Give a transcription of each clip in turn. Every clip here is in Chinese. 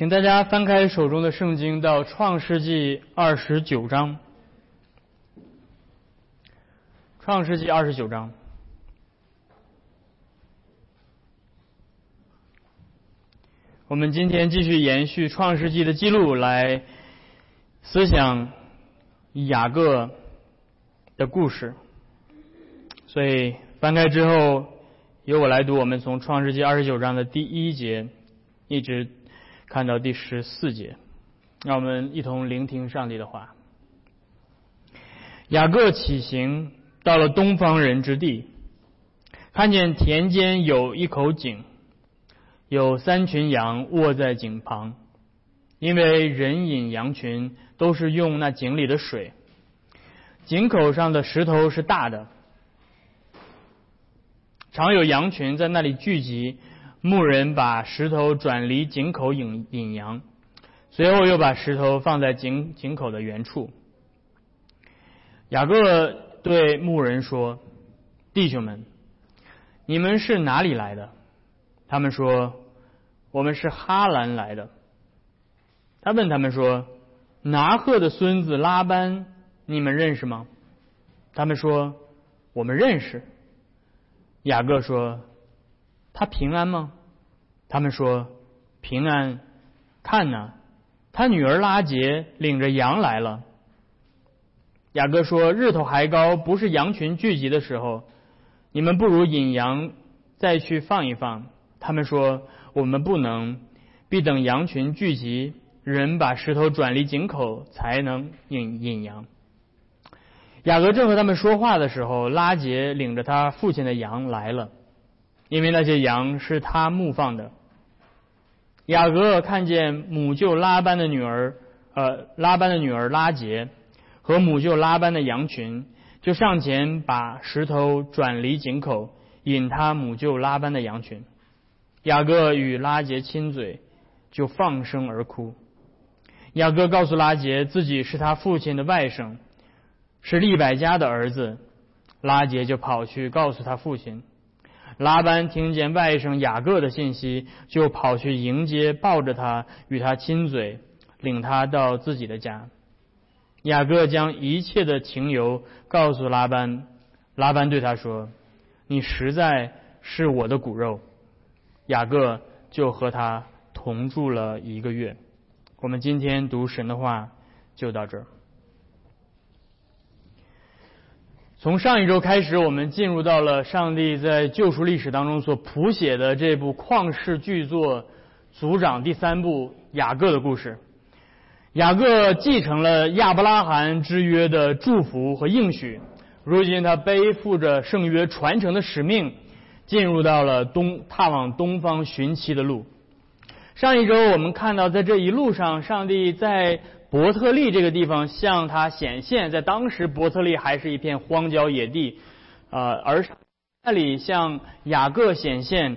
请大家翻开手中的圣经到创世纪二十九章。创世纪二十九章，我们今天继续延续创世纪的记录来思想雅各的故事。所以翻开之后，由我来读。我们从创世纪二十九章的第一节一直看到第十四节，让我们一同聆听上帝的话。雅各起行，到了东方人之地，看见田间有一口井，有三群羊卧在井旁，因为人饮羊群都是用那井里的水。井口上的石头是大的。常有羊群在那里聚集，牧人把石头转离井口引引羊，随后又把石头放在井井口的原处。雅各对牧人说：“弟兄们，你们是哪里来的？”他们说：“我们是哈兰来的。”他问他们说：“拿鹤的孙子拉班，你们认识吗？”他们说：“我们认识。”雅各说：“他平安吗？”他们说：“平安。”看呐，他女儿拉杰领着羊来了。雅各说：“日头还高，不是羊群聚集的时候，你们不如引羊再去放一放。”他们说：“我们不能，必等羊群聚集，人把石头转离井口，才能引引羊。”雅各正和他们说话的时候，拉杰领着他父亲的羊来了，因为那些羊是他牧放的。雅各看见母舅拉班的女儿，呃，拉班的女儿拉杰和母舅拉班的羊群，就上前把石头转离井口，引他母舅拉班的羊群。雅各与拉杰亲嘴，就放声而哭。雅各告诉拉杰，自己是他父亲的外甥。是利百加的儿子，拉杰就跑去告诉他父亲。拉班听见外甥雅各的信息，就跑去迎接，抱着他，与他亲嘴，领他到自己的家。雅各将一切的情由告诉拉班，拉班对他说：“你实在是我的骨肉。”雅各就和他同住了一个月。我们今天读神的话就到这儿。从上一周开始，我们进入到了上帝在救赎历史当中所谱写的这部旷世巨作《族长》第三部雅各的故事。雅各继承了亚伯拉罕之约的祝福和应许，如今他背负着圣约传承的使命，进入到了东踏往东方寻妻的路。上一周我们看到，在这一路上，上帝在。伯特利这个地方向他显现，在当时伯特利还是一片荒郊野地，呃，而那里向雅各显现，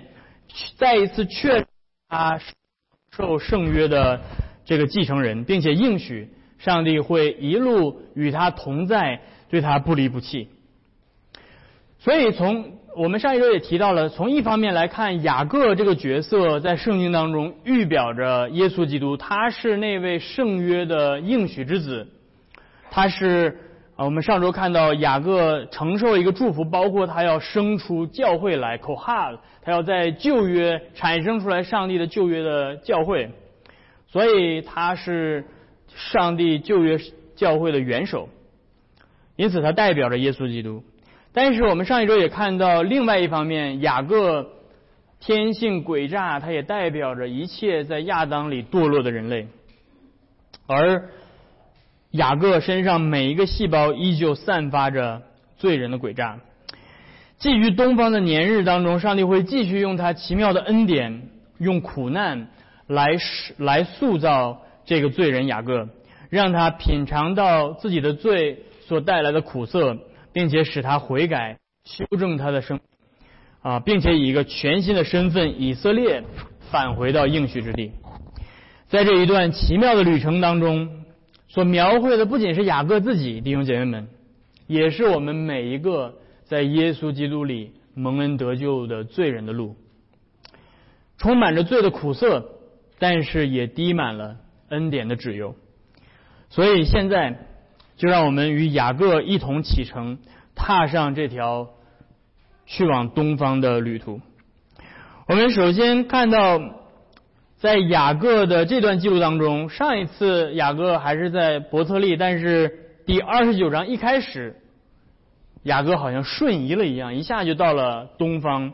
再一次确认他受圣约的这个继承人，并且应许上帝会一路与他同在，对他不离不弃。所以从我们上一周也提到了，从一方面来看，雅各这个角色在圣经当中预表着耶稣基督，他是那位圣约的应许之子，他是啊，我们上周看到雅各承受一个祝福，包括他要生出教会来，口哈，他要在旧约产生出来上帝的旧约的教会，所以他是上帝旧约教会的元首，因此他代表着耶稣基督。但是我们上一周也看到，另外一方面，雅各天性诡诈，它也代表着一切在亚当里堕落的人类。而雅各身上每一个细胞依旧散发着罪人的诡诈。基于东方的年日当中，上帝会继续用他奇妙的恩典，用苦难来使来塑造这个罪人雅各，让他品尝到自己的罪所带来的苦涩。并且使他悔改，修正他的生啊，并且以一个全新的身份以色列返回到应许之地。在这一段奇妙的旅程当中，所描绘的不仅是雅各自己，弟兄姐妹们，也是我们每一个在耶稣基督里蒙恩得救的罪人的路，充满着罪的苦涩，但是也滴满了恩典的脂油。所以现在，就让我们与雅各一同启程，踏上这条去往东方的旅途。我们首先看到，在雅各的这段记录当中，上一次雅各还是在伯特利，但是第二十九章一开始，雅各好像瞬移了一样，一下就到了东方。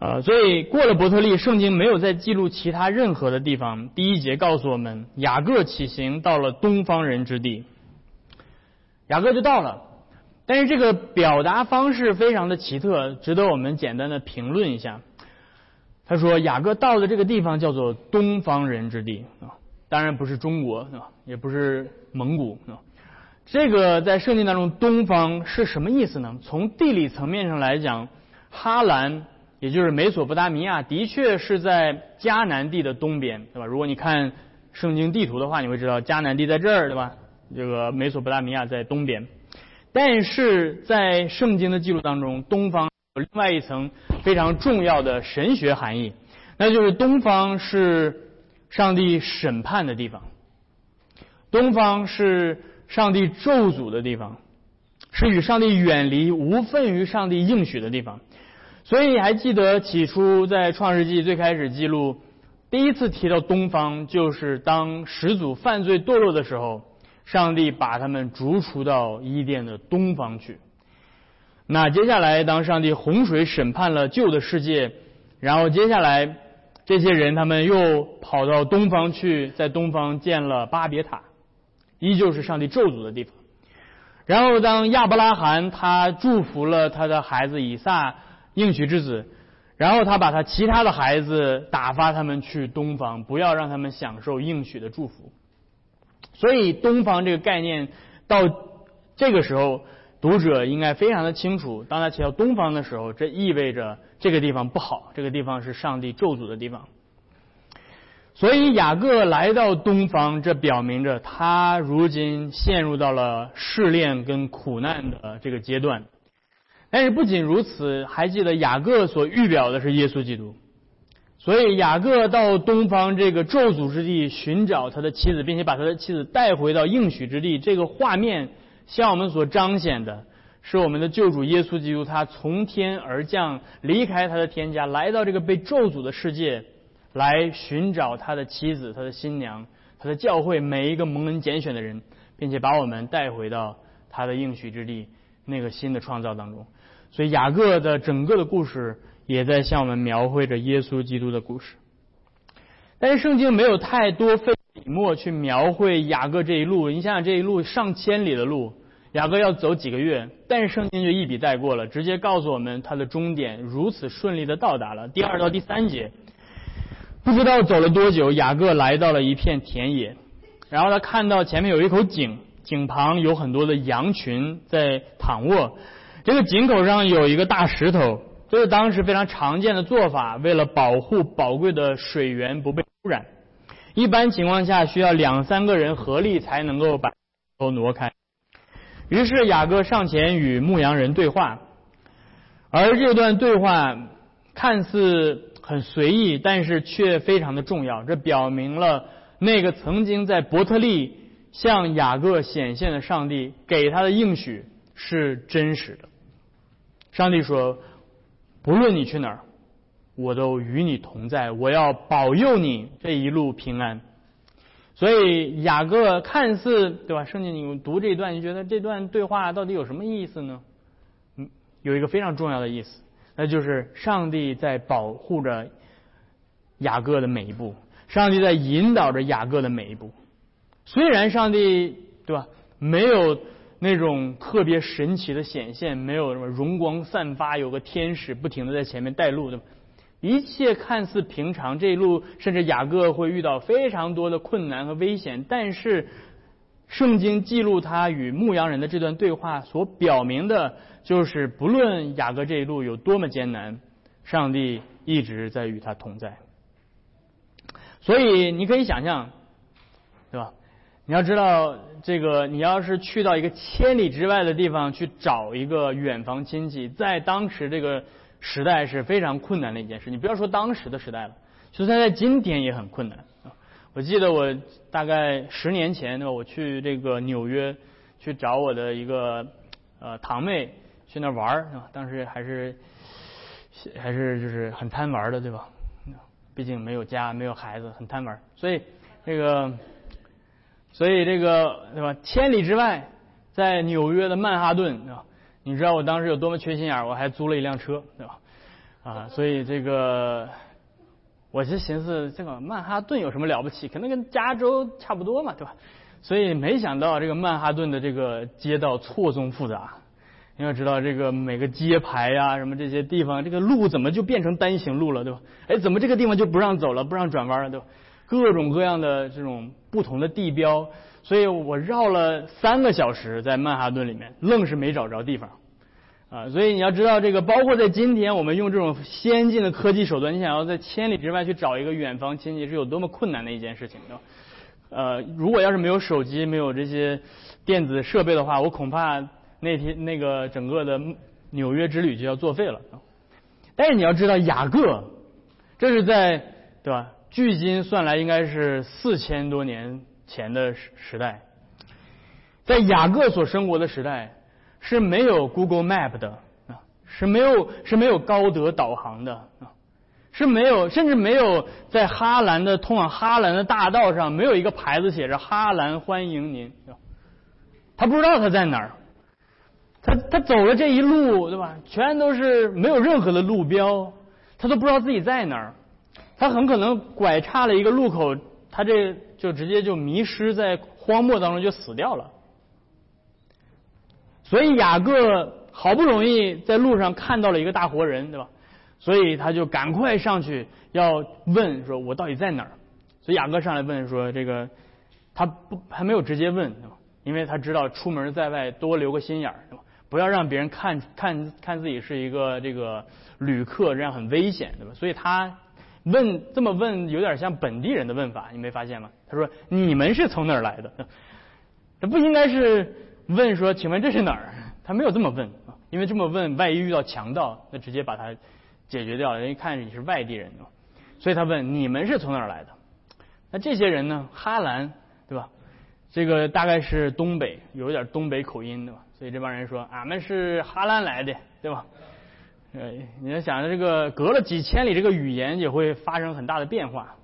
呃，所以过了伯特利，圣经没有再记录其他任何的地方。第一节告诉我们，雅各起行到了东方人之地，雅各就到了。但是这个表达方式非常的奇特，值得我们简单的评论一下。他说，雅各到的这个地方叫做东方人之地啊，当然不是中国啊，也不是蒙古啊。这个在圣经当中，东方是什么意思呢？从地理层面上来讲，哈兰。也就是美索不达米亚的确是在迦南地的东边，对吧？如果你看圣经地图的话，你会知道迦南地在这儿，对吧？这个美索不达米亚在东边。但是在圣经的记录当中，东方有另外一层非常重要的神学含义，那就是东方是上帝审判的地方，东方是上帝咒诅的地方，是与上帝远离、无份于上帝应许的地方。所以还记得起初在创世纪最开始记录，第一次提到东方，就是当始祖犯罪堕落的时候，上帝把他们逐出到伊甸的东方去。那接下来当上帝洪水审判了旧的世界，然后接下来这些人他们又跑到东方去，在东方建了巴别塔，依旧是上帝咒诅的地方。然后当亚伯拉罕他祝福了他的孩子以撒。应许之子，然后他把他其他的孩子打发他们去东方，不要让他们享受应许的祝福。所以东方这个概念到这个时候，读者应该非常的清楚。当他提到东方的时候，这意味着这个地方不好，这个地方是上帝咒诅的地方。所以雅各来到东方，这表明着他如今陷入到了试炼跟苦难的这个阶段。但是不仅如此，还记得雅各所预表的是耶稣基督，所以雅各到东方这个咒诅之地寻找他的妻子，并且把他的妻子带回到应许之地。这个画面向我们所彰显的是我们的救主耶稣基督，他从天而降，离开他的天家，来到这个被咒诅的世界，来寻找他的妻子、他的新娘、他的教会每一个蒙恩拣选的人，并且把我们带回到他的应许之地那个新的创造当中。所以雅各的整个的故事也在向我们描绘着耶稣基督的故事，但是圣经没有太多费笔墨去描绘雅各这一路。你想想这一路上千里的路，雅各要走几个月，但是圣经就一笔带过了，直接告诉我们他的终点如此顺利的到达了。第二到第三节，不知道走了多久，雅各来到了一片田野，然后他看到前面有一口井，井旁有很多的羊群在躺卧。这个井口上有一个大石头，这是当时非常常见的做法，为了保护宝贵的水源不被污染。一般情况下需要两三个人合力才能够把头挪开。于是雅各上前与牧羊人对话，而这段对话看似很随意，但是却非常的重要。这表明了那个曾经在伯特利向雅各显现的上帝给他的应许是真实的。上帝说：“不论你去哪儿，我都与你同在。我要保佑你这一路平安。”所以雅各看似对吧？圣经你读这一段，你觉得这段对话到底有什么意思呢？嗯，有一个非常重要的意思，那就是上帝在保护着雅各的每一步，上帝在引导着雅各的每一步。虽然上帝对吧，没有。那种特别神奇的显现，没有什么荣光散发，有个天使不停的在前面带路，对吧？一切看似平常，这一路甚至雅各会遇到非常多的困难和危险，但是圣经记录他与牧羊人的这段对话所表明的，就是不论雅各这一路有多么艰难，上帝一直在与他同在。所以你可以想象，对吧？你要知道，这个你要是去到一个千里之外的地方去找一个远房亲戚，在当时这个时代是非常困难的一件事。你不要说当时的时代了，就算在今天也很困难。我记得我大概十年前对吧，我去这个纽约去找我的一个呃堂妹去那玩儿啊，当时还是还是就是很贪玩的对吧？毕竟没有家没有孩子，很贪玩，所以这个所以这个对吧？千里之外，在纽约的曼哈顿啊，你知道我当时有多么缺心眼儿，我还租了一辆车对吧？啊，所以这个。我就寻思，这个曼哈顿有什么了不起？可能跟加州差不多嘛，对吧？所以没想到这个曼哈顿的这个街道错综复杂。你要知道，这个每个街牌呀，什么这些地方，这个路怎么就变成单行路了，对吧？哎，怎么这个地方就不让走了，不让转弯了，对吧？各种各样的这种不同的地标，所以我绕了三个小时在曼哈顿里面，愣是没找着地方。啊，所以你要知道，这个包括在今天，我们用这种先进的科技手段，你想要在千里之外去找一个远方亲戚，是有多么困难的一件事情，对吧？呃，如果要是没有手机，没有这些电子设备的话，我恐怕那天那个整个的纽约之旅就要作废了。但是你要知道，雅各，这是在对吧？距今算来应该是四千多年前的时时代，在雅各所生活的时代。是没有 Google Map 的啊，是没有是没有高德导航的啊，是没有甚至没有在哈兰的通往哈兰的大道上没有一个牌子写着哈兰欢迎您，他不知道他在哪儿，他他走了这一路对吧，全都是没有任何的路标，他都不知道自己在哪儿，他很可能拐岔了一个路口，他这就直接就迷失在荒漠当中就死掉了。所以雅各好不容易在路上看到了一个大活人，对吧？所以他就赶快上去要问说：“我到底在哪儿？”所以雅各上来问说：“这个他不还没有直接问，对吧？因为他知道出门在外多留个心眼儿，对吧？不要让别人看看看自己是一个这个旅客，这样很危险，对吧？所以他问这么问有点像本地人的问法，你没发现吗？他说：“你们是从哪儿来的？”这不应该是。问说，请问这是哪儿？他没有这么问，因为这么问，万一遇到强盗，那直接把他解决掉。人一看你是外地人，所以他问你们是从哪儿来的？那这些人呢？哈兰，对吧？这个大概是东北，有点东北口音，对吧？所以这帮人说，俺们是哈兰来的，对吧？呃，你要想着这个隔了几千里，这个语言也会发生很大的变化。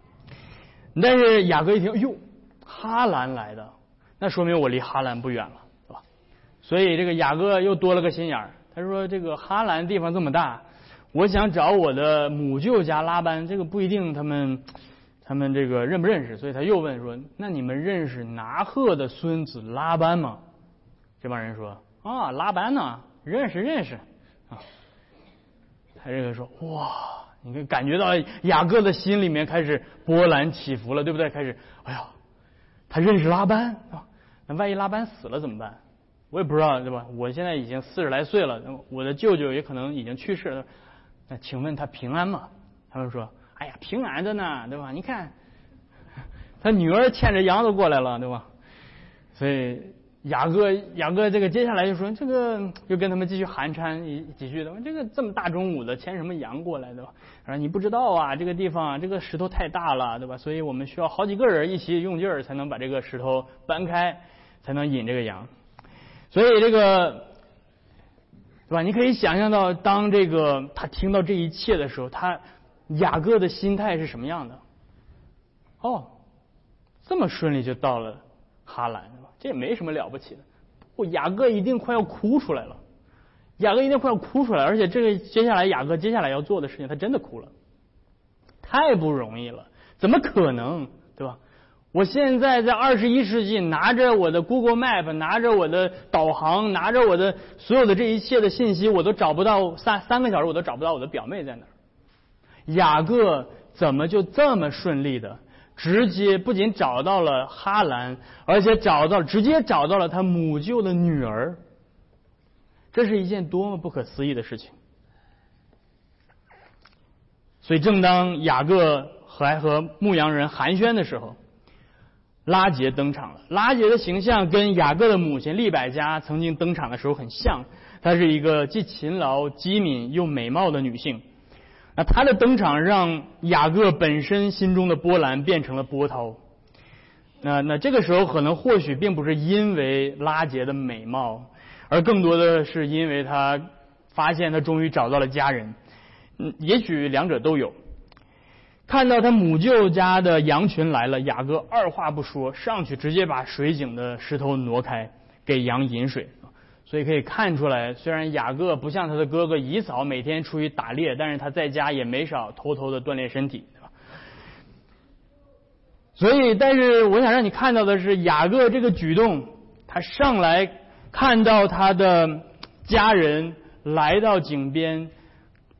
但是雅各一听，哟，哈兰来的，那说明我离哈兰不远了。对吧所以这个雅各又多了个心眼儿，他说：“这个哈兰地方这么大，我想找我的母舅家拉班，这个不一定他们他们这个认不认识。”所以他又问说：“那你们认识拿鹤的孙子拉班吗？”这帮人说：“啊，拉班呢，认识认识。”啊，他这个说：“哇，你看感觉到雅各的心里面开始波澜起伏了，对不对？开始，哎呀，他认识拉班啊，那万一拉班死了怎么办？”我也不知道，对吧？我现在已经四十来岁了，我的舅舅也可能已经去世了。那请问他平安吗？他们说：“哎呀，平安的呢，对吧？你看，他女儿牵着羊都过来了，对吧？”所以雅各雅各这个接下来就说：“这个又跟他们继续寒暄一几句的，这个这么大中午的牵什么羊过来，对吧？说你不知道啊，这个地方这个石头太大了，对吧？所以我们需要好几个人一起用劲儿才能把这个石头搬开，才能引这个羊。”所以这个，对吧？你可以想象到，当这个他听到这一切的时候，他雅各的心态是什么样的？哦，这么顺利就到了哈兰，这也没什么了不起的。我雅各一定快要哭出来了，雅各一定快要哭出来，而且这个接下来雅各接下来要做的事情，他真的哭了，太不容易了，怎么可能，对吧？我现在在二十一世纪，拿着我的 Google Map，拿着我的导航，拿着我的所有的这一切的信息，我都找不到三三个小时，我都找不到我的表妹在哪儿。雅各怎么就这么顺利的，直接不仅找到了哈兰，而且找到直接找到了他母舅的女儿？这是一件多么不可思议的事情！所以，正当雅各还和牧羊人寒暄的时候。拉杰登场了。拉杰的形象跟雅各的母亲利百加曾经登场的时候很像。她是一个既勤劳、机敏又美貌的女性。那他的登场让雅各本身心中的波澜变成了波涛。那那这个时候可能或许并不是因为拉杰的美貌，而更多的是因为他发现他终于找到了家人。嗯，也许两者都有。看到他母舅家的羊群来了，雅各二话不说，上去直接把水井的石头挪开，给羊饮水。所以可以看出来，虽然雅各不像他的哥哥以扫每天出去打猎，但是他在家也没少偷偷的锻炼身体，对吧？所以，但是我想让你看到的是，雅各这个举动，他上来看到他的家人来到井边。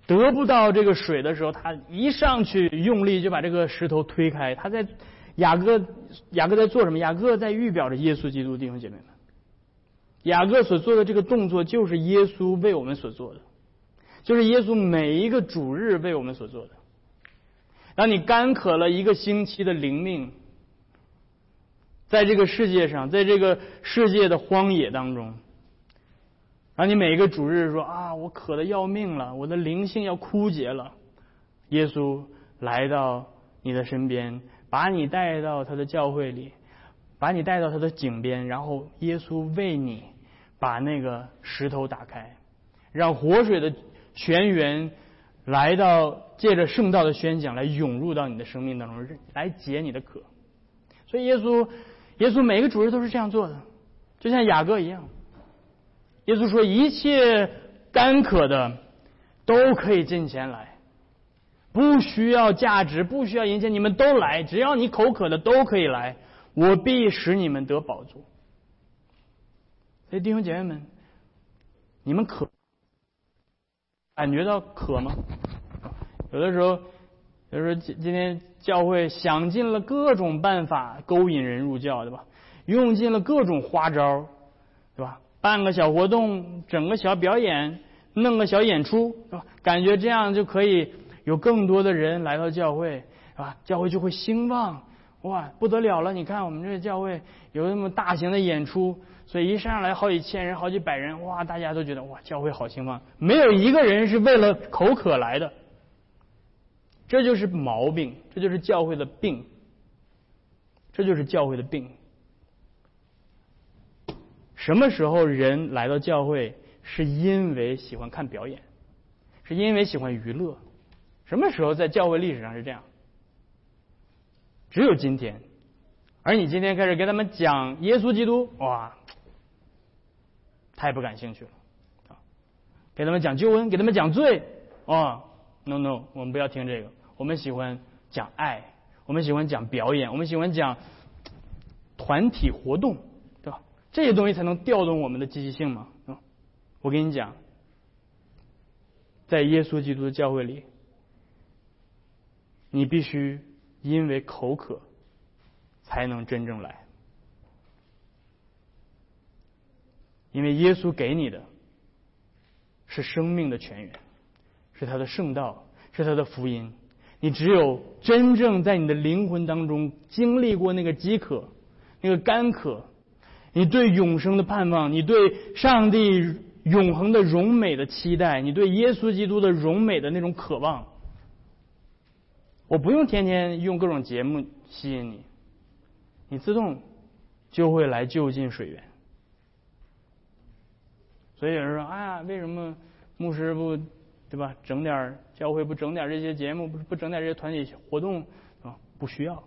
得不到这个水的时候，他一上去用力就把这个石头推开。他在雅各雅各在做什么？雅各在预表着耶稣基督，弟兄姐妹们。雅各所做的这个动作，就是耶稣为我们所做的，就是耶稣每一个主日为我们所做的。当你干渴了一个星期的灵命，在这个世界上，在这个世界的荒野当中。让你每一个主日说啊，我渴的要命了，我的灵性要枯竭了。耶稣来到你的身边，把你带到他的教会里，把你带到他的井边，然后耶稣为你把那个石头打开，让活水的泉源来到，借着圣道的宣讲来涌入到你的生命当中，来解你的渴。所以耶稣，耶稣每个主日都是这样做的，就像雅各一样。耶稣说：“一切干渴的都可以进前来，不需要价值，不需要银钱，你们都来，只要你口渴的都可以来，我必使你们得饱足。”所以弟兄姐妹们，你们渴，感觉到渴吗？有的时候，比如说今今天教会想尽了各种办法勾引人入教，对吧？用尽了各种花招，对吧？办个小活动，整个小表演，弄个小演出，是吧？感觉这样就可以有更多的人来到教会，是吧？教会就会兴旺，哇，不得了了！你看我们这个教会有那么大型的演出，所以一上来好几千人、好几百人，哇，大家都觉得哇，教会好兴旺。没有一个人是为了口渴来的，这就是毛病，这就是教会的病，这就是教会的病。什么时候人来到教会是因为喜欢看表演，是因为喜欢娱乐？什么时候在教会历史上是这样？只有今天。而你今天开始给他们讲耶稣基督，哇，太不感兴趣了啊！给他们讲救恩，给他们讲罪，啊，no no，我们不要听这个。我们喜欢讲爱，我们喜欢讲表演，我们喜欢讲团体活动。对吧这些东西才能调动我们的积极性嘛？啊，我跟你讲，在耶稣基督的教会里，你必须因为口渴，才能真正来。因为耶稣给你的，是生命的泉源，是他的圣道，是他的福音。你只有真正在你的灵魂当中经历过那个饥渴，那个干渴。你对永生的盼望，你对上帝永恒的荣美的期待，你对耶稣基督的荣美的那种渴望，我不用天天用各种节目吸引你，你自动就会来就近水源。所以有人说：“哎呀，为什么牧师不对吧？整点教会不整点这些节目，不不整点这些团体活动啊？不需要。”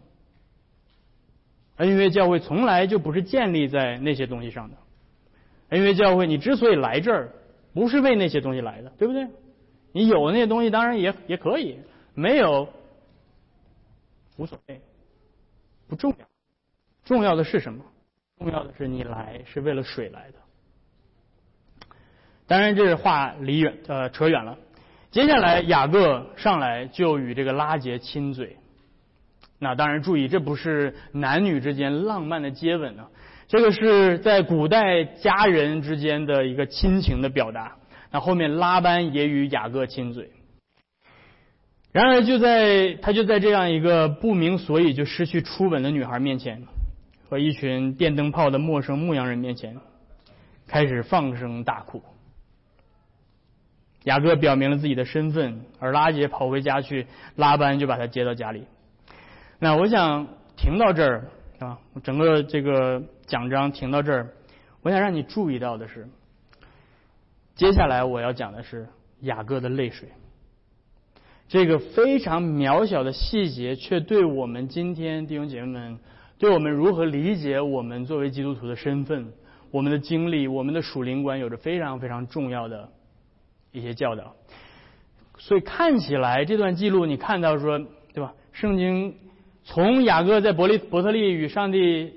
恩约教会从来就不是建立在那些东西上的。恩约教会，你之所以来这儿，不是为那些东西来的，对不对？你有那些东西，当然也也可以；没有，无所谓，不重要。重要的是什么？重要的是你来是为了水来的。当然，这是话离远呃扯远了。接下来，雅各上来就与这个拉杰亲嘴。那当然，注意，这不是男女之间浪漫的接吻啊，这个是在古代家人之间的一个亲情的表达。那后面拉班也与雅各亲嘴。然而，就在他就在这样一个不明所以就失去初吻的女孩面前，和一群电灯泡的陌生牧羊人面前，开始放声大哭。雅各表明了自己的身份，而拉杰跑回家去，拉班就把他接到家里。那我想停到这儿，啊，整个这个讲章停到这儿，我想让你注意到的是，接下来我要讲的是雅各的泪水。这个非常渺小的细节，却对我们今天弟兄姐妹们，对我们如何理解我们作为基督徒的身份、我们的经历、我们的属灵观，有着非常非常重要的一些教导。所以看起来这段记录，你看到说，对吧？圣经从雅各在伯利伯特利与上帝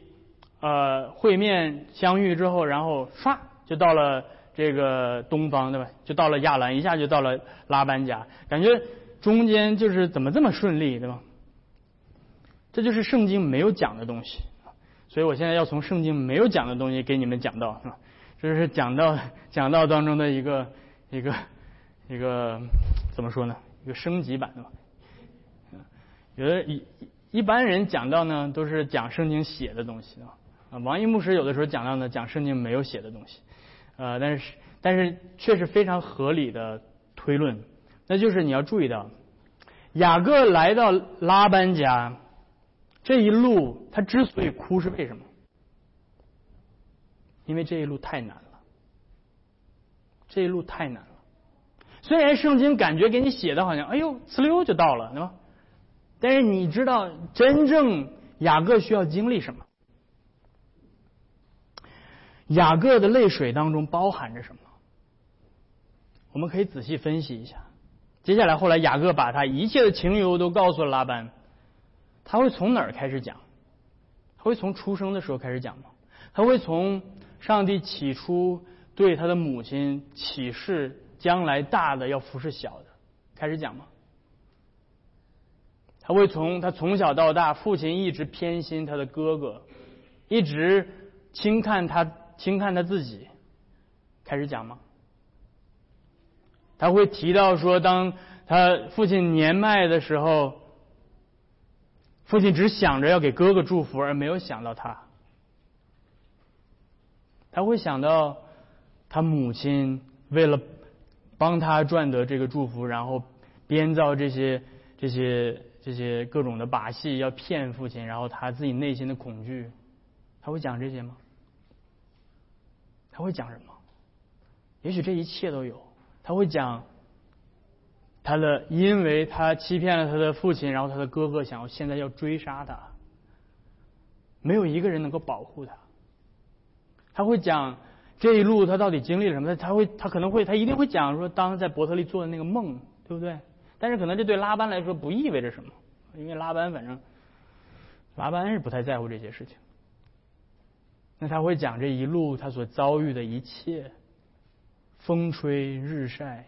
呃会面相遇之后，然后唰就到了这个东方，对吧？就到了亚兰，一下就到了拉班家，感觉。中间就是怎么这么顺利，对吧？这就是圣经没有讲的东西，所以我现在要从圣经没有讲的东西给你们讲到，是吧？这是讲到讲到当中的一个一个一个怎么说呢？一个升级版的吧。有的一一般人讲到呢，都是讲圣经写的东西啊。啊，王一牧师有的时候讲到呢，讲圣经没有写的东西，呃，但是但是却是非常合理的推论。那就是你要注意到，雅各来到拉班家这一路，他之所以哭是为什么？因为这一路太难了，这一路太难了。虽然圣经感觉给你写的好像，哎呦，呲溜就到了，对吧？但是你知道真正雅各需要经历什么？雅各的泪水当中包含着什么？我们可以仔细分析一下。接下来，后来雅各把他一切的情由都告诉了拉班。他会从哪儿开始讲？他会从出生的时候开始讲吗？他会从上帝起初对他的母亲启示将来大的要服侍小的开始讲吗？他会从他从小到大父亲一直偏心他的哥哥，一直轻看他轻看他自己开始讲吗？他会提到说，当他父亲年迈的时候，父亲只想着要给哥哥祝福，而没有想到他。他会想到他母亲为了帮他赚得这个祝福，然后编造这些这些这些各种的把戏，要骗父亲，然后他自己内心的恐惧。他会讲这些吗？他会讲什么？也许这一切都有。他会讲他的，因为他欺骗了他的父亲，然后他的哥哥想要现在要追杀他，没有一个人能够保护他。他会讲这一路他到底经历了什么？他他会，他可能会，他一定会讲说，当在伯特利做的那个梦，对不对？但是可能这对拉班来说不意味着什么，因为拉班反正拉班是不太在乎这些事情。那他会讲这一路他所遭遇的一切。风吹日晒，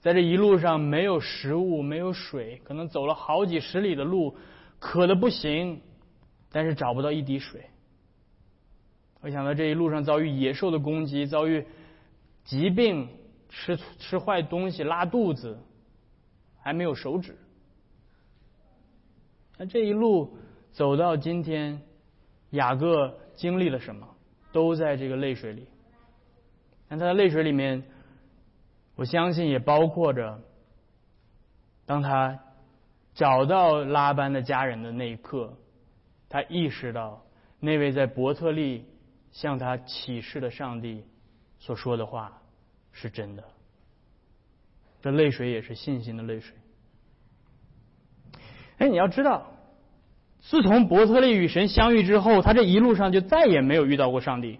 在这一路上没有食物，没有水，可能走了好几十里的路，渴的不行，但是找不到一滴水。我想到这一路上遭遇野兽的攻击，遭遇疾病，吃吃坏东西，拉肚子，还没有手指。那这一路走到今天，雅各经历了什么？都在这个泪水里。但他的泪水里面，我相信也包括着，当他找到拉班的家人的那一刻，他意识到那位在伯特利向他启示的上帝所说的话是真的。这泪水也是信心的泪水。哎，你要知道，自从伯特利与神相遇之后，他这一路上就再也没有遇到过上帝。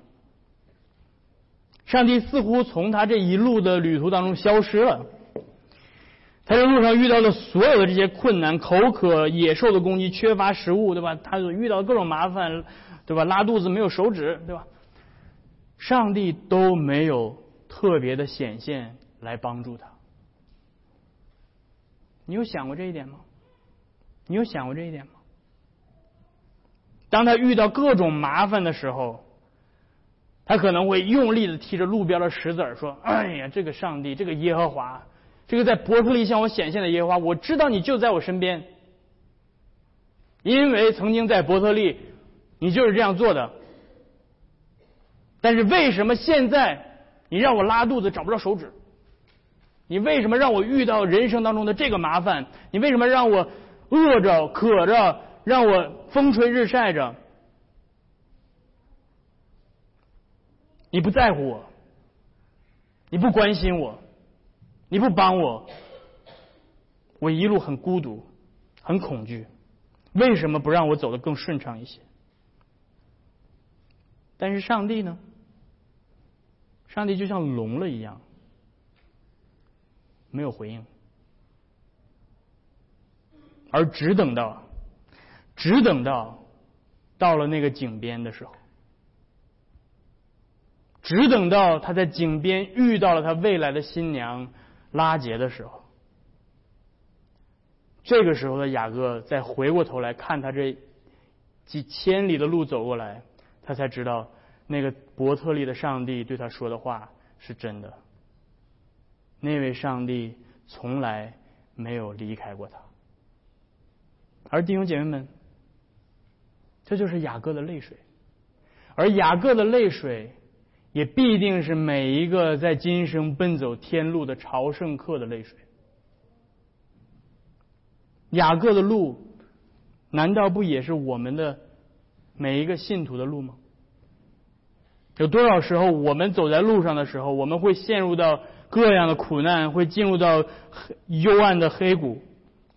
上帝似乎从他这一路的旅途当中消失了。他在路上遇到的所有的这些困难，口渴、野兽的攻击、缺乏食物，对吧？他所遇到各种麻烦，对吧？拉肚子没有手指，对吧？上帝都没有特别的显现来帮助他。你有想过这一点吗？你有想过这一点吗？当他遇到各种麻烦的时候。他可能会用力的踢着路边的石子儿，说：“哎呀，这个上帝，这个耶和华，这个在伯特利向我显现的耶和华，我知道你就在我身边，因为曾经在伯特利，你就是这样做的。但是为什么现在你让我拉肚子找不着手指？你为什么让我遇到人生当中的这个麻烦？你为什么让我饿着、渴着，让我风吹日晒着？你不在乎我，你不关心我，你不帮我，我一路很孤独，很恐惧。为什么不让我走得更顺畅一些？但是上帝呢？上帝就像聋了一样，没有回应，而只等到，只等到到了那个井边的时候，只等到他在井边遇到了他未来的新娘拉杰的时候，这个时候的雅各再回过头来看他这几千里的路走过来，他才知道。那个伯特利的上帝对他说的话是真的。那位上帝从来没有离开过他。而弟兄姐妹们，这就是雅各的泪水，而雅各的泪水也必定是每一个在今生奔走天路的朝圣客的泪水。雅各的路，难道不也是我们的每一个信徒的路吗？有多少时候，我们走在路上的时候，我们会陷入到各样的苦难，会进入到幽暗的黑谷，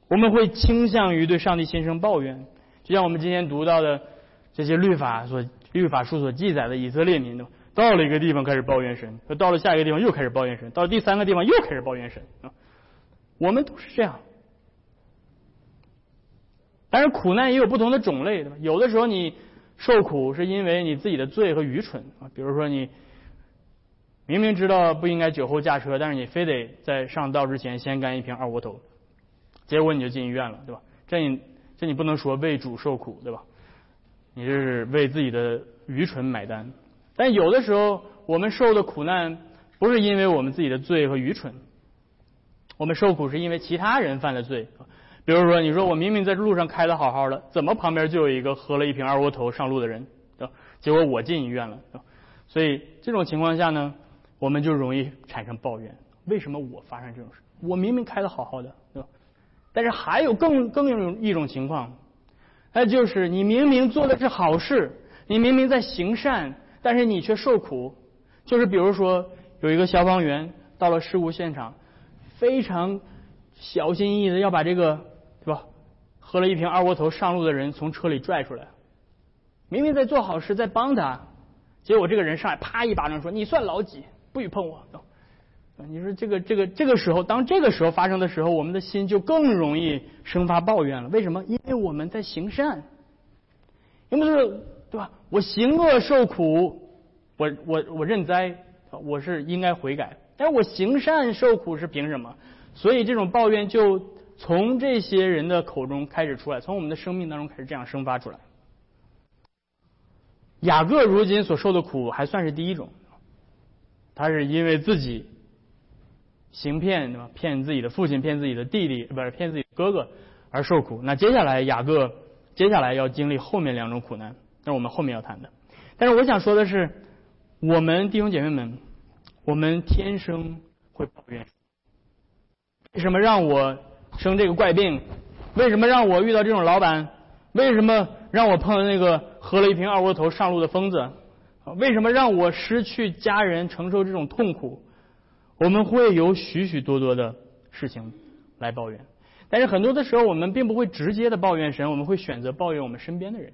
我们会倾向于对上帝心生抱怨。就像我们今天读到的这些律法所律法书所记载的以色列民的，到了一个地方开始抱怨神，到了下一个地方又开始抱怨神，到第三个地方又开始抱怨神啊。我们都是这样。但是苦难也有不同的种类，有的时候你。受苦是因为你自己的罪和愚蠢啊，比如说你明明知道不应该酒后驾车，但是你非得在上道之前先干一瓶二锅头，结果你就进医院了，对吧？这你这你不能说为主受苦，对吧？你这是为自己的愚蠢买单。但有的时候我们受的苦难不是因为我们自己的罪和愚蠢，我们受苦是因为其他人犯了罪。比如说，你说我明明在路上开的好好的，怎么旁边就有一个喝了一瓶二锅头上路的人，对吧？结果我进医院了，对吧？所以这种情况下呢，我们就容易产生抱怨：为什么我发生这种事？我明明开的好好的，对吧？但是还有更更有一种情况，那就是你明明做的是好事，你明明在行善，但是你却受苦。就是比如说，有一个消防员到了事故现场，非常小心翼翼的要把这个。喝了一瓶二锅头上路的人从车里拽出来，明明在做好事，在帮他，结果这个人上来啪一巴掌说：“你算老几？不许碰我！”你说这个这个这个时候，当这个时候发生的时候，我们的心就更容易生发抱怨了。为什么？因为我们在行善，因为是对吧？我行恶受苦，我我我认栽，我是应该悔改。但是我行善受苦是凭什么？所以这种抱怨就。从这些人的口中开始出来，从我们的生命当中开始这样生发出来。雅各如今所受的苦还算是第一种，他是因为自己行骗，对吧？骗自己的父亲，骗自己的弟弟，不是骗自己哥哥而受苦。那接下来雅各接下来要经历后面两种苦难，那是我们后面要谈的。但是我想说的是，我们弟兄姐妹们，我们天生会抱怨，为什么让我？生这个怪病，为什么让我遇到这种老板？为什么让我碰到那个喝了一瓶二锅头上路的疯子？为什么让我失去家人，承受这种痛苦？我们会有许许多多的事情来抱怨，但是很多的时候，我们并不会直接的抱怨神，我们会选择抱怨我们身边的人，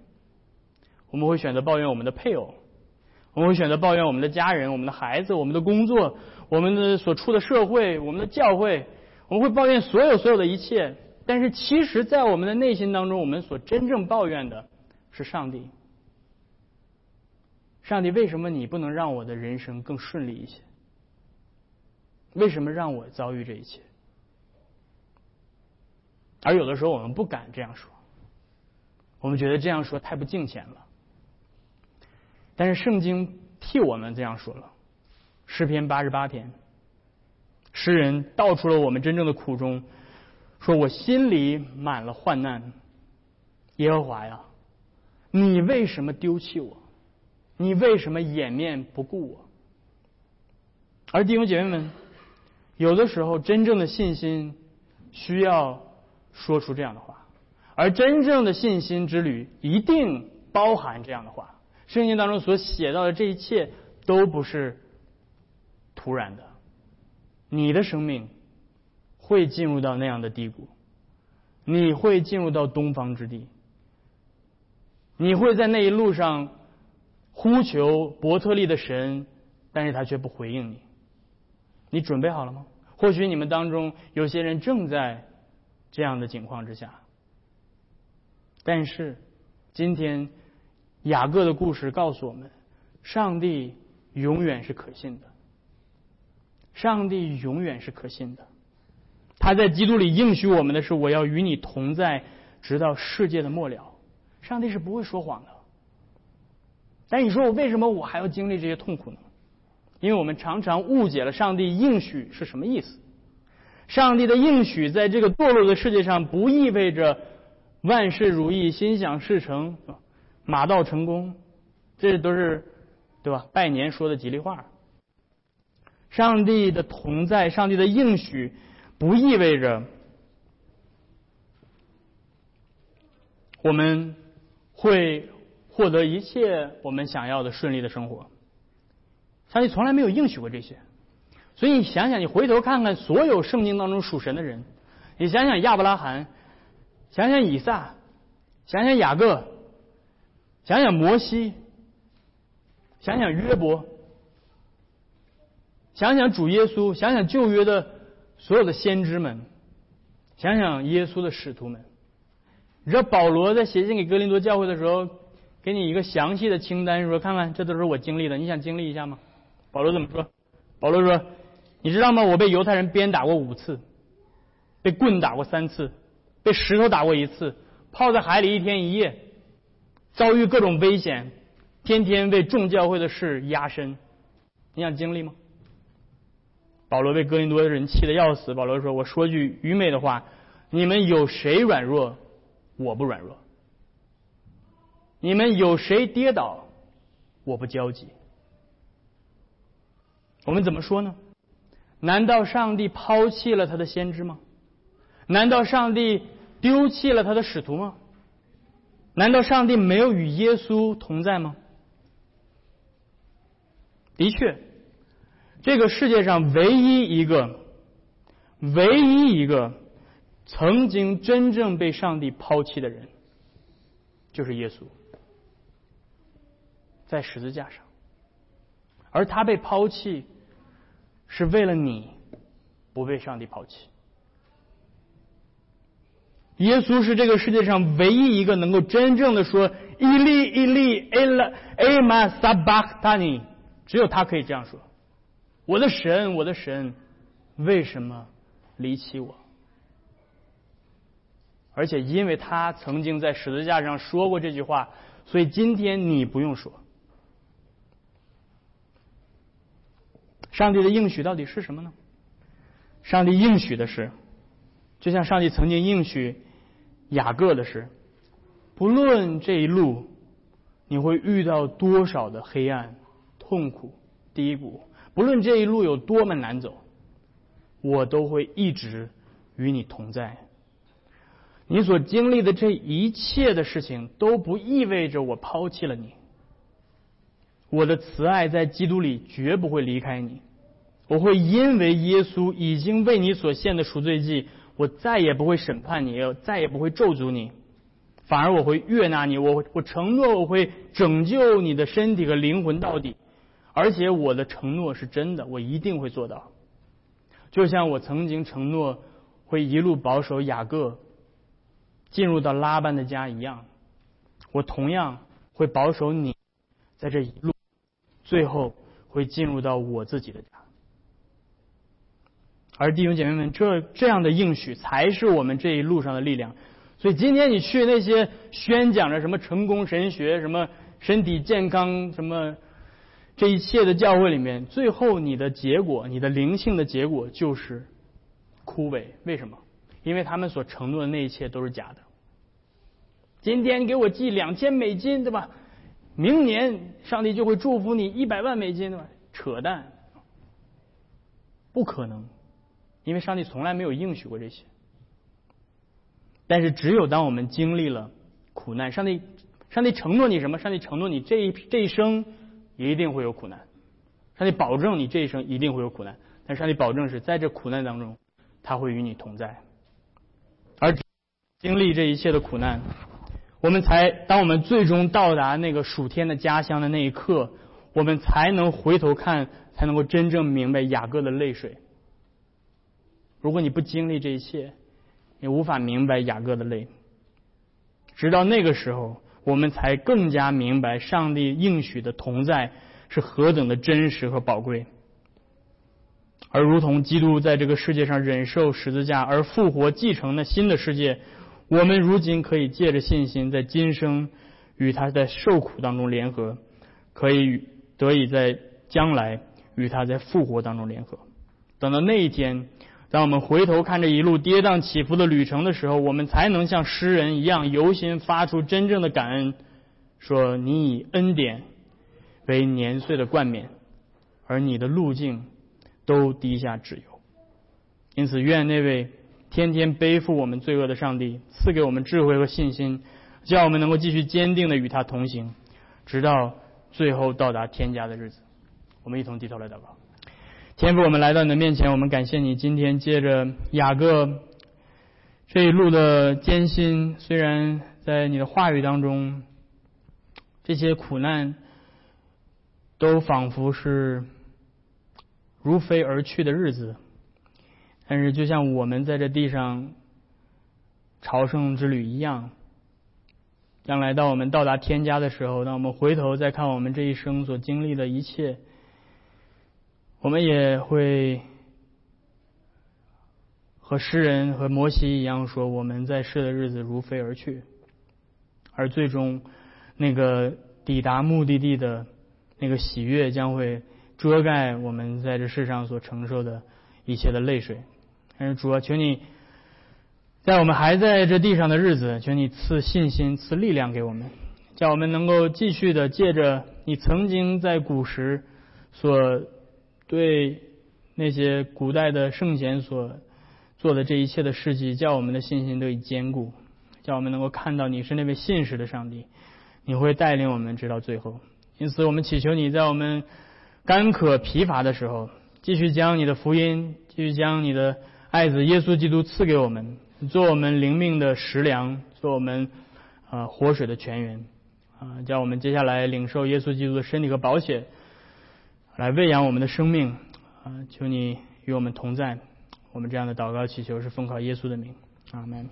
我们会选择抱怨我们的配偶，我们会选择抱怨我们的家人、我们的孩子、我们的工作、我们的所处的社会、我们的教会。我们会抱怨所有所有的一切，但是其实，在我们的内心当中，我们所真正抱怨的是上帝。上帝，为什么你不能让我的人生更顺利一些？为什么让我遭遇这一切？而有的时候，我们不敢这样说，我们觉得这样说太不敬虔了。但是圣经替我们这样说了，诗篇八十八篇。诗人道出了我们真正的苦衷，说我心里满了患难。耶和华呀，你为什么丢弃我？你为什么掩面不顾我？而弟兄姐妹们，有的时候真正的信心需要说出这样的话，而真正的信心之旅一定包含这样的话。圣经当中所写到的这一切都不是突然的。你的生命会进入到那样的低谷，你会进入到东方之地，你会在那一路上呼求伯特利的神，但是他却不回应你。你准备好了吗？或许你们当中有些人正在这样的境况之下，但是今天雅各的故事告诉我们，上帝永远是可信的，上帝永远是可信的。他在基督里应许我们的是：“我要与你同在，直到世界的末了。”上帝是不会说谎的。但你说我为什么我还要经历这些痛苦呢？因为我们常常误解了上帝应许是什么意思。上帝的应许在这个堕落的世界上，不意味着万事如意、心想事成、马到成功，这都是对吧？拜年说的吉利话。上帝的同在，上帝的应许，不意味着我们会获得一切我们想要的顺利的生活。上帝从来没有应许过这些，所以你想想，你回头看看所有圣经当中属神的人，你想想亚伯拉罕，想想以撒，想想雅各，想想摩西，想想约伯，想想主耶稣，想想旧约的所有的先知们，想想耶稣的使徒们。你知道保罗在写信给哥林多教会的时候，给你一个详细的清单，说看看这都是我经历的，你想经历一下吗？保罗怎么说？保罗说：“你知道吗？我被犹太人鞭打过五次，被棍打过三次，被石头打过一次，泡在海里一天一夜，遭遇各种危险，天天为众教会的事压身。你想经历吗？”保罗被哥林多的人气得要死。保罗说：“我说句愚昧的话，你们有谁软弱，我不软弱；你们有谁跌倒，我不焦急。”我们怎么说呢？难道上帝抛弃了他的先知吗？难道上帝丢弃了他的使徒吗？难道上帝没有与耶稣同在吗？的确，这个世界上唯一一个、唯一一个曾经真正被上帝抛弃的人，就是耶稣，在十字架上，而他被抛弃。是为了你不被上帝抛弃。耶稣是这个世界上唯一一个能够真正的说“伊利伊利埃拉埃玛萨巴塔尼”，只有他可以这样说：“我的神，我的神，为什么离弃我？”而且因为他曾经在十字架上说过这句话，所以今天你不用说。上帝的应许到底是什么呢？上帝应许的是，就像上帝曾经应许雅各的是，不论这一路你会遇到多少的黑暗、痛苦、低谷，不论这一路有多么难走，我都会一直与你同在。你所经历的这一切的事情都不意味着我抛弃了你。我的慈爱在基督里绝不会离开你，我会因为耶稣已经为你所献的赎罪祭，我再也不会审判你，再也不会咒诅你，反而我会悦纳你，我我承诺我会拯救你的身体和灵魂到底，而且我的承诺是真的，我一定会做到，就像我曾经承诺会一路保守雅各进入到拉班的家一样，我同样会保守你在这一路。最后会进入到我自己的家，而弟兄姐妹们，这这样的应许才是我们这一路上的力量。所以今天你去那些宣讲着什么成功神学、什么身体健康、什么这一切的教会里面，最后你的结果，你的灵性的结果就是枯萎。为什么？因为他们所承诺的那一切都是假的。今天给我寄两千美金，对吧？明年上帝就会祝福你一百万美金，对吧？扯淡，不可能，因为上帝从来没有应许过这些。但是，只有当我们经历了苦难，上帝，上帝承诺你什么？上帝承诺你这一这一生一定会有苦难，上帝保证你这一生一定会有苦难，但上帝保证是在这苦难当中，他会与你同在。而经历这一切的苦难，我们才当我们最终到达那个属天的家乡的那一刻，我们才能回头看，才能够真正明白雅各的泪水。如果你不经历这一切，你无法明白雅各的泪。直到那个时候，我们才更加明白上帝应许的同在是何等的真实和宝贵。而如同基督在这个世界上忍受十字架而复活，继承了新的世界，我们如今可以借着信心，在今生与他在受苦当中联合，可以得以在将来与他在复活当中联合。等到那一天。当我们回头看这一路跌宕起伏的旅程的时候，我们才能像诗人一样由心发出真正的感恩，说：“你以恩典为年岁的冠冕，而你的路径都低下脂油。”因此，愿那位天天背负我们罪恶的上帝赐给我们智慧和信心，叫我们能够继续坚定的与他同行，直到最后到达天家的日子。我们一同低头来祷告。天父，我们来到你的面前，我们感谢你今天借着雅各这一路的艰辛，虽然在你的话语当中，这些苦难都仿佛是如飞而去的日子，但是就像我们在这地上朝圣之旅一样，将来到我们到达天家的时候，当我们回头再看我们这一生所经历的一切。我们也会和诗人和摩西一样说，我们在世的日子如飞而去，而最终那个抵达目的地的那个喜悦将会遮盖我们在这世上所承受的一切的泪水。但是主啊，求你在我们还在这地上的日子，求你赐信心、赐力量给我们，叫我们能够继续的借着你曾经在古时所。对那些古代的圣贤所做的这一切的事迹，叫我们的信心得以坚固，叫我们能够看到你是那位信实的上帝，你会带领我们直到最后。因此，我们祈求你在我们干渴疲乏的时候，继续将你的福音，继续将你的爱子耶稣基督赐给我们，做我们灵命的食粮，做我们啊活水的泉源啊，叫我们接下来领受耶稣基督的身体和宝血。来喂养我们的生命，啊！求你与我们同在。我们这样的祷告祈求是奉靠耶稣的名，阿门。